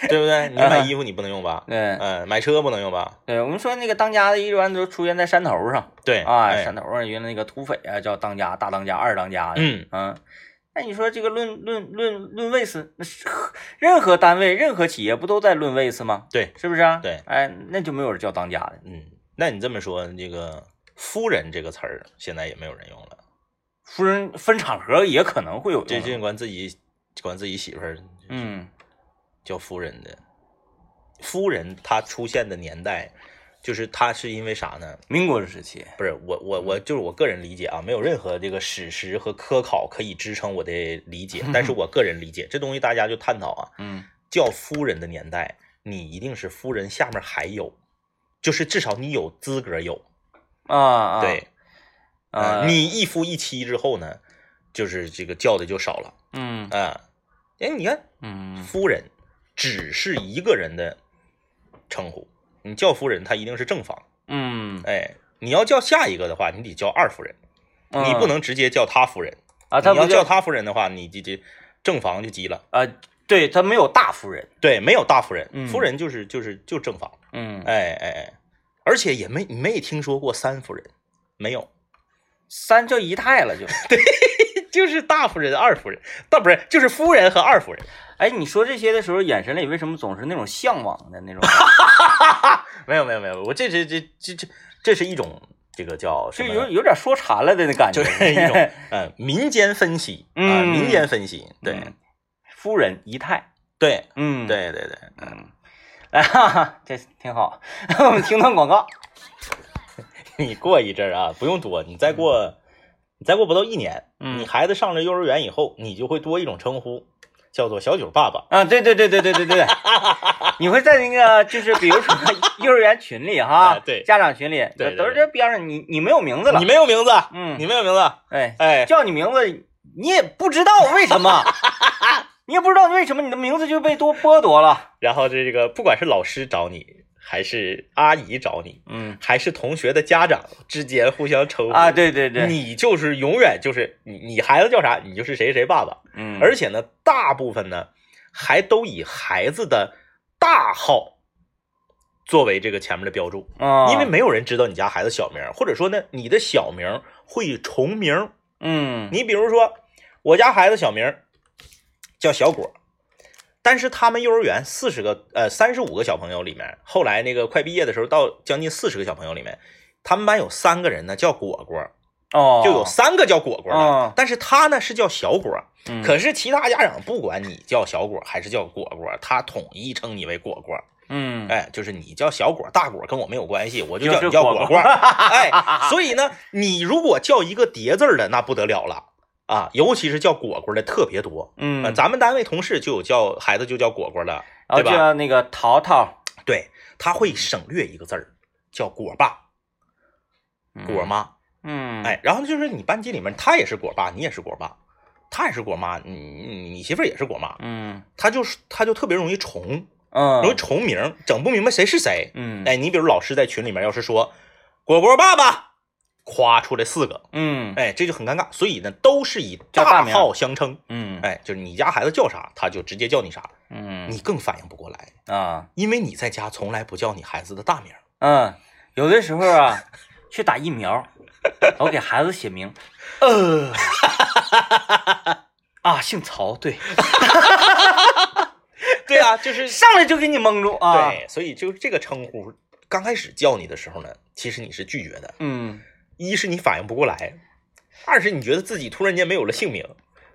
对不对？你买衣服你不能用吧？对嗯，买车不能用吧？对，我们说那个当家的，一般都出现在山头上对啊，哎山头上原来那个土匪啊叫当家、大当家、二当家的，嗯嗯。那你说这个论论论论位次，那是 任何单位、任何企业不都在论位次吗？对，是不是啊？对哎，那就没有人叫当家的。嗯，那你这么说，这个夫人这个词儿现在也没有人用了，夫人分场合也可能会有这用这管自己管自己媳妇儿嗯，叫夫人的，夫人她出现的年代，就是她是因为啥呢？民国时期，不是我我我就是我个人理解啊，没有任何这个史实和科考可以支撑我的理解，但是我个人理解这东西大家就探讨啊，嗯叫夫人的年代，你一定是夫人下面还有，就是至少你有资格有，啊啊，对，啊，你一夫一妻之后呢，就是这个叫的就少了嗯啊。哎，你看嗯夫人只是一个人的称呼，你叫夫人，她一定是正房。嗯，哎，你要叫下一个的话，你得叫二夫人，你不能直接叫她夫人。啊，你要叫她夫人的话，你这这正房就急了。啊，对他没有大夫人，对，没有大夫人，嗯夫人就是就是就正房。嗯，哎哎哎，而且也没没听说过三夫人，没有，三叫姨太了就。就是大夫人、二夫人，倒不是就是夫人和二夫人。哎，你说这些的时候，眼神里为什么总是那种向往的那种？没有没有没有，我这这这这这这是一种这个叫？就有有点说馋了的那感觉，就是一种嗯 民间分析啊，嗯民间分析，对嗯夫人仪态，对嗯，，对对对，嗯，哎哈哈，这挺好。我们听段广告，你过一阵儿啊，不用多，你再过你再过不到一年，嗯。你孩子上了幼儿园以后，你就会多一种称呼，叫做小九爸爸。啊，对对对对对对对，你会在那个就是比如说 幼儿园群里哈家长群里，都是这边上你你没有名字了。你，没有名字，嗯你没有名字，哎，哎，叫你名字你也不知道为什么，你也不知道为什么你的名字就被多剥夺了，然后这个不管是老师找你，还是阿姨找你，嗯。还是同学的家长之间互相称呼啊，，对对对，你就是永远就是你你孩子叫啥，你就是谁谁谁爸爸。嗯，而且呢，大部分呢还都以孩子的大号作为这个前面的标注，啊，因为没有人知道你家孩子小名，或者说呢，你的小名会重名。嗯。你比如说，我家孩子小名叫小果，但是他们幼儿园四十个呃三十五个小朋友里面，后来那个快毕业的时候，到将近四十个小朋友里面，他们班有三个人呢叫果果，哦，就有三个叫果果的，哦但是他呢是叫小果。嗯可是其他家长不管你叫小果还是叫果果，他统一称你为果果。嗯哎，就是你叫小果、大果跟我没有关系，我就就是叫你叫果果果果。哎，所以呢，你如果叫一个叠字的，那不得了了啊！尤其是叫果果的特别多。嗯呃，咱们单位同事就有叫孩子就叫果果的，然后对吧？叫那个淘淘，对，他会省略一个字儿，叫果爸、嗯果，妈。嗯，哎，然后就是你班级里面，他也是果爸，你也是果爸，他也是果妈，你你你媳妇儿也是果妈，嗯他就是他就特别容易重，嗯，容易重名，整不明白谁是谁。嗯，哎，你比如老师在群里面要是说果果爸爸，夸出来四个，嗯。哎，这就很尴尬。所以呢，都是以叫大名。号相称。嗯。哎，就是你家孩子叫啥，他就直接叫你啥，嗯。你更反应不过来，啊。因为你在家从来不叫你孩子的大名。嗯，有的时候啊，去打疫苗，我给孩子写名 呃，啊，姓曹，对，对啊，就是上来就给你蒙住啊，，对，所以就这个称呼，刚开始叫你的时候呢，其实你是拒绝的，嗯一是你反应不过来，二是你觉得自己突然间没有了姓名，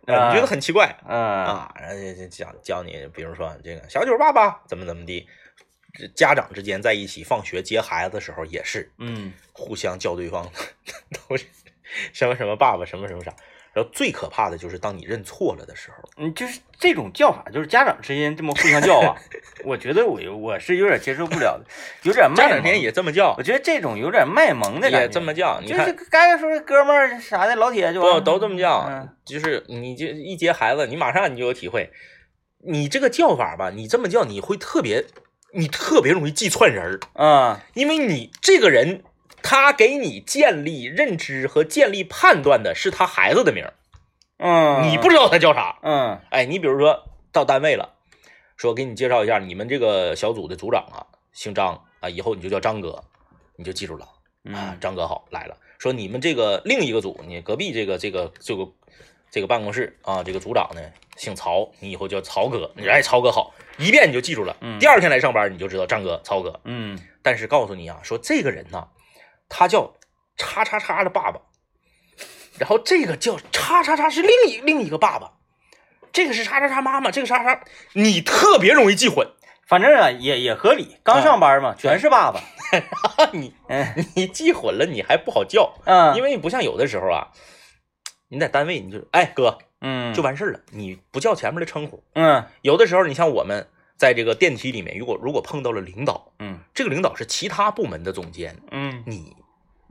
啊，啊你觉得很奇怪嗯啊，然后就就讲教你，比如说这个小九爸爸怎么怎么地，这家长之间在一起放学接孩子的时候也是嗯。互相叫对方 都是什么什么爸爸什么什么啥，然后最可怕的就是当你认错了的时候，嗯，就是这种叫法，就是家长之间这么互相叫啊，我觉得我我是有点接受不了的，有点家长之间，也这么叫我，觉得这种有点卖萌的感觉，也这么叫，就是该说哥们儿啥的，老铁就不都这么叫嗯，就是你就一接孩子，你马上你就有体会，你这个叫法吧，你这么叫你会特别，你特别容易记串人儿。嗯因为你这个人，他给你建立认知和建立判断的是他孩子的名儿，嗯，你不知道他叫啥。嗯哎，你比如说到单位了，说给你介绍一下，你们这个小组的组长啊，姓张啊，以后你就叫张哥，你就记住了啊嗯，张哥好来了。说你们这个另一个组，你隔壁这个这个这个这个办公室啊，这个组长呢姓曹，你以后叫曹哥，你说哎曹哥好，一遍你就记住了。嗯第二天来上班你就知道张哥、曹哥。嗯但是告诉你啊，说这个人呢，他叫叉叉叉的爸爸，然后这个叫叉叉叉是另一另一个爸爸，这个是叉叉叉妈妈，这个叉叉，你特别容易记混。反正啊也也合理，刚上班嘛，全是爸爸。你嗯。你记混了，你还不好叫，嗯，因为你不像有的时候啊，你在单位你就哎哥嗯。就完事儿了，你不叫前面的称呼。嗯。有的时候你像我们在这个电梯里面，如果如果碰到了领导，嗯这个领导是其他部门的总监，嗯你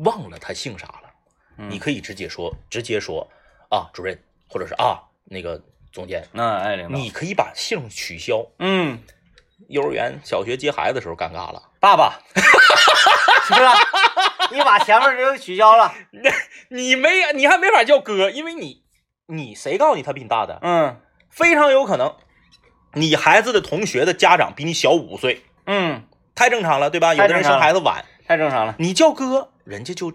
忘了他姓啥了，嗯，你可以直接说直接说啊主任，或者是啊那个总监，那哎领导，你可以把姓取消。嗯幼儿园、小学接孩子的时候尴尬了，爸爸，是不是？你把前面这个取消了。你没你还没法叫哥，因为你你谁告诉你他比你大的？嗯非常有可能你孩子的同学的家长比你小五岁，嗯，太正常了，对吧？有的人生孩子晚，太正常了。你叫哥，人家就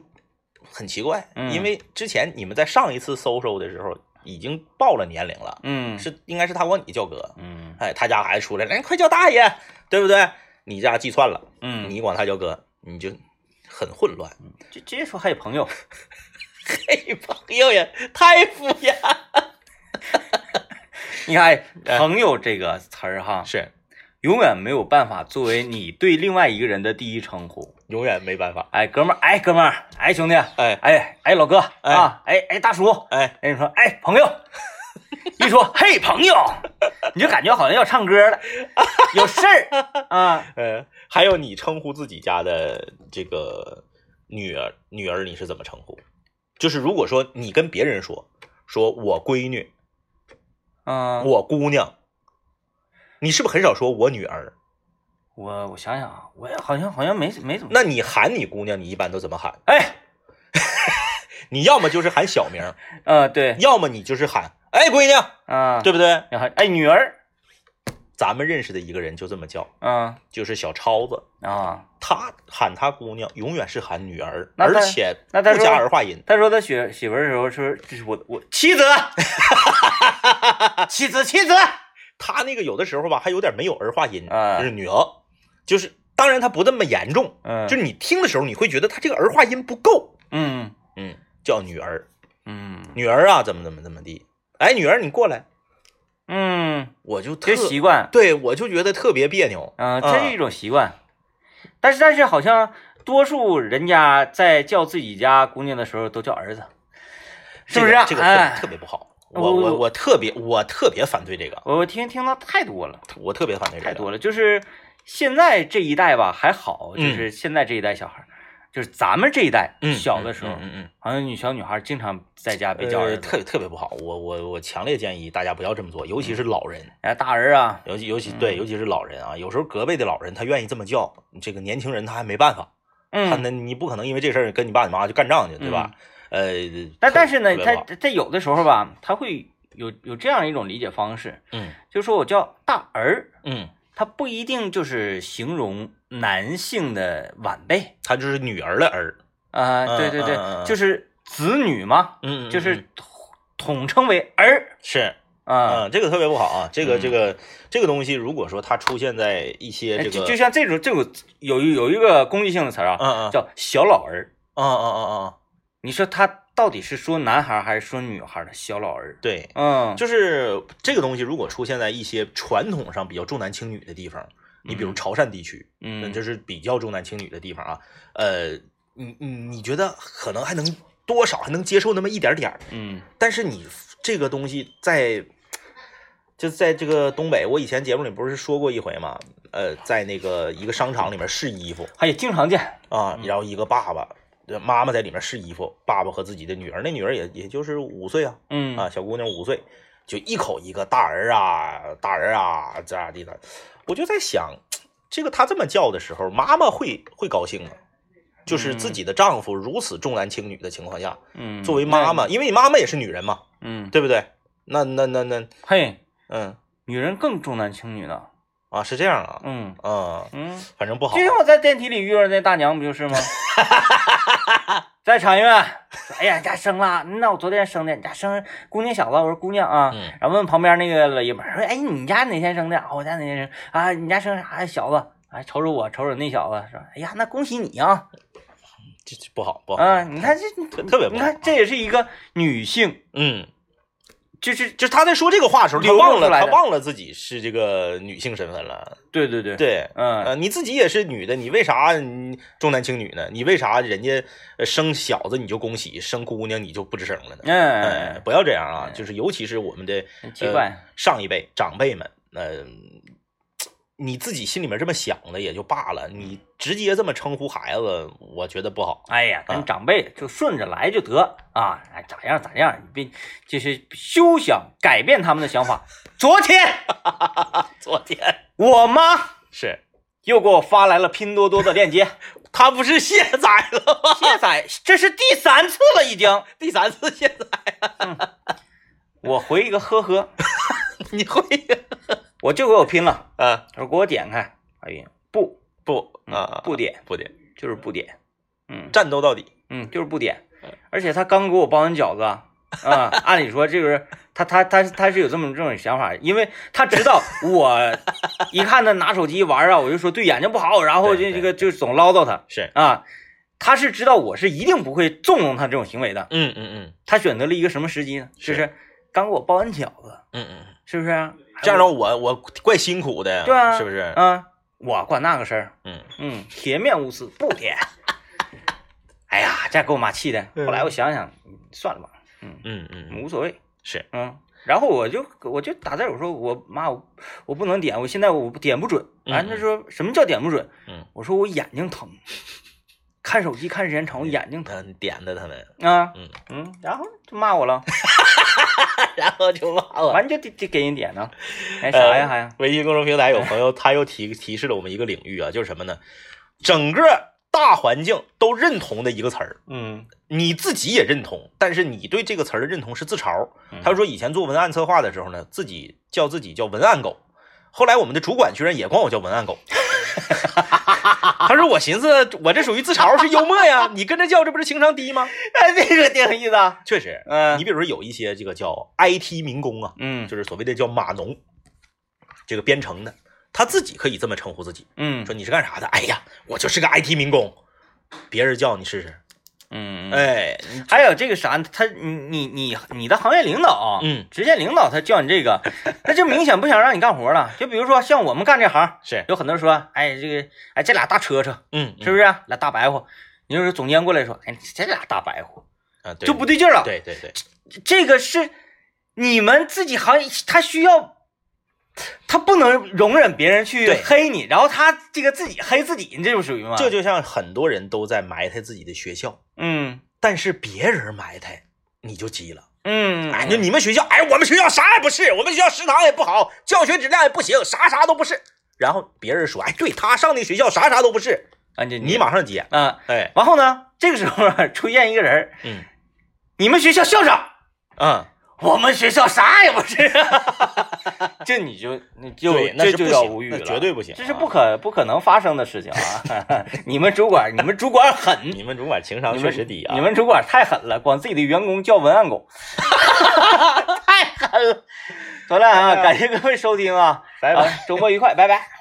很奇怪，嗯因为之前你们在上一次搜搜的时候已经报了年龄了，嗯是应该是他管你叫哥，嗯哎，他家孩子出来了，哎，快叫大爷，对不对？你家计算了，嗯，你管他叫哥，你就很混乱。这直接说还有朋友。嘿，朋友呀，太敷衍。你看“朋友”这个词儿哈，是，永远没有办法作为你对另外一个人的第一称呼。永远没办法。哎，哥们儿，哎，哥们儿，哎，兄弟，哎哎，哎，老哥哎啊，哎，哎，大叔，哎，哎，你说，哎，朋友，一说，嘿，朋友，你就感觉好像要唱歌了，有事儿 啊，呃，还有你称呼自己家的这个女儿，女儿你是怎么称呼？就是如果说你跟别人说，说我闺女，嗯，我姑娘，你是不是很少说我女儿？我我想想啊，我也好像好像没没怎么，那你喊你姑娘，你一般都怎么喊？哎，你要么就是喊小名，嗯，对，要么你就是喊哎闺女，啊，对不对？然后哎，女儿，咱们认识的一个人就这么叫，啊。就是小超子。啊，他喊他姑娘，永远是喊女儿，那他而且那他不加儿化音。他说他娶媳妇儿的时候说，这是我我妻子，妻子妻子，他那个有的时候吧，还有点没有儿化音，啊。就是女儿，就是当然他不那么严重，嗯，就是你听的时候你会觉得他这个儿化音不够，嗯。嗯，叫女儿，嗯。女儿啊，怎么怎么怎么地，哎，女儿你过来，嗯，我就特这习惯，对我就觉得特别别扭，嗯，这是一种习惯，但是但是好像多数人家在叫自己家姑娘的时候都叫儿子，是不是啊？这个这个哎。特特别不好，我我我我我特别我特别反对这个，我听听到太多了，我特别反对这个，太多了。就是现在这一代吧还好，就嗯是现在这一代小孩儿，就是咱们这一代嗯，小的时候，嗯嗯嗯。好像女小女孩经常在家被叫特特别不好，我我我强烈建议大家不要这么做，尤其是老人，哎大人啊，尤其尤其对，尤其是老人啊，有时候隔辈的老人他愿意这么叫，这个年轻人他还没办法，他嗯，那你不可能因为这事儿跟你爸你妈就干仗去，对吧？呃，但但是呢，他他有的时候吧，他会有有这样一种理解方式，嗯就是说我叫大儿，嗯，他不一定就是形容男性的晚辈。他就是女儿的儿，啊、嗯对对对，就是子女嘛，嗯，嗯就是嗯。统统称为儿是，啊。嗯，这个特别不好啊，这个嗯这个这个东西，如果说它出现在一些这个，哎就就像这种这种有有一个攻击性的词儿啊，嗯嗯。叫小老儿。嗯嗯嗯嗯，你说他到底是说男孩儿还是说女孩儿的小老儿？对，嗯，就是这个东西，如果出现在一些传统上比较重男轻女的地方，你比如嗯潮汕地区，嗯，就是比较重男轻女的地方啊，呃，你你你觉得可能还能多少还能接受那么一点点儿，嗯但是你这个东西在，就在这个东北，我以前节目里不是说过一回吗？呃，在那个一个商场里面试衣服他也经常见。啊，嗯然后一个爸爸。呃妈妈在里面试衣服，爸爸和自己的女儿，那女儿也也就是五岁啊，嗯啊，小姑娘五岁，就一口一个大儿啊，大儿啊，这样的的，我就在想，这个她这么叫的时候，妈妈会会高兴吗？就是自己的丈夫如此重男轻女的情况下，嗯，作为妈妈，因为你妈妈也是女人嘛，嗯，对不对？那那那那，嘿，嗯女人更重男轻女呢。啊，是这样啊，嗯嗯，嗯，反正不好就，像我在电梯里遇到那大娘不就是吗？在产院，说哎呀，你家生了，那我昨天生的，你家生姑娘小子，我说姑娘啊，嗯然后问旁边那个老爷们说，哎，你家哪天生的？啊我家哪天生啊？你家生啥小子？哎，瞅瞅我，瞅瞅那小子，说，哎呀，那恭喜你啊！这这不好不好，啊，你看这，特特别不好，你看这也是一个女性嗯就是就是他在说这个话的时候，他忘了他忘了自己是这个女性身份了。对对对，对，嗯呃，你自己也是女的，你为啥重男轻女呢？你为啥人家呃生小子你就恭喜，生姑娘你就不吱声了呢？嗯哎，不要这样啊！就是尤其是我们的奇怪呃上一辈长辈们，呃，你自己心里面这么想的也就罢了，你直接这么称呼孩子，我觉得不好。哎呀，啊跟长辈就顺着来就得啊，哎，咋样咋样，你别就是休想改变他们的想法。昨天 昨天我妈是又给我发来了拼多多的链接，她不是卸载了吗？卸载，这是第三次了已经。第三次卸载，我回一个呵呵，你会我就给我拼了，啊？他说给我点开，哎呀，不。不嗯啊，不点，不点，就是不点，嗯。战斗到底。嗯，就是不点，而且他刚给我包完饺子啊，啊 按理说这个他他他他是有这么这种想法，因为他知道 我一看他拿手机玩啊，我就说对眼睛不好，然后就这这个就总唠叨他。是，啊，他是知道我是一定不会纵容他这种行为的，嗯嗯嗯。他选择了一个什么时机呢？就是。刚给我包完饺子，嗯嗯，是不是？这样的话我我怪辛苦的，对啊是不是？嗯，我管那个事儿，嗯嗯，铁面无私，不点。哎呀，这给我妈气的。后来我想想，嗯算了吧，嗯嗯嗯，无所谓，是，嗯。然后我就我就打字我说我妈我我不能点，我现在我点不准。完嗯她说什么叫点不准？嗯，我说我眼睛疼，看手机看时间长，我眼睛疼点的他们，啊。嗯嗯，然后就骂我了，然后就骂我。完就得得给人点呢。哎啥呀还？微信公众平台有朋友他又提提示了我们一个领域啊，就是什么呢？整个大环境都认同的一个词儿，嗯你自己也认同，但是你对这个词儿的认同是自嘲嗯。他说以前做文案策划的时候呢，自己叫自己叫文案狗，后来我们的主管居然也管我叫文案狗。他说我寻思我这属于自嘲是幽默呀，你跟着叫这不是情商低吗？哎，这个挺有意思啊。确实，嗯你比如说有一些这个叫 IT 民工啊，嗯就是所谓的叫码农，这个编程的，他自己可以这么称呼自己，嗯说你是干啥的？哎呀，我就是个 IT 民工。别人叫你试试，嗯，哎，你还有这个啥，他你你你你的行业领导啊，嗯，直接领导他叫你这个，那就明显不想让你干活了。就比如说像我们干这行，是，有很多人说，哎，这个哎这俩大车车嗯，是不是、俩大白活？你就是总监过来说，哎，这俩大白活啊，对就不对劲了。对对对，这个是你们自己行业，他需要。他不能容忍别人去黑你，然后他这个自己黑自己，你这就属于吗？这就像很多人都在埋汰自己的学校，嗯。但是别人埋汰你就急了，嗯，哎，就你们学校，哎，我们学校啥也不是，我们学校食堂也不好，教学质量也不行，啥啥都不是。然后别人说，哎，对他上那学校啥啥都不是，啊你你马上接，啊，哎，然后呢，这个时候啊出现一个人，嗯。你们学校校长，嗯，我们学校啥也不是，这你就你就，那这就叫无语了，绝对不行啊，这是不可不可能发生的事情啊！你们主管，你们主管狠，你们主管情商确实低啊，你们主管太狠了，管自己的员工叫文案狗，太狠了。好了啊，感谢各位收听啊，拜拜。啊周末愉快，拜拜。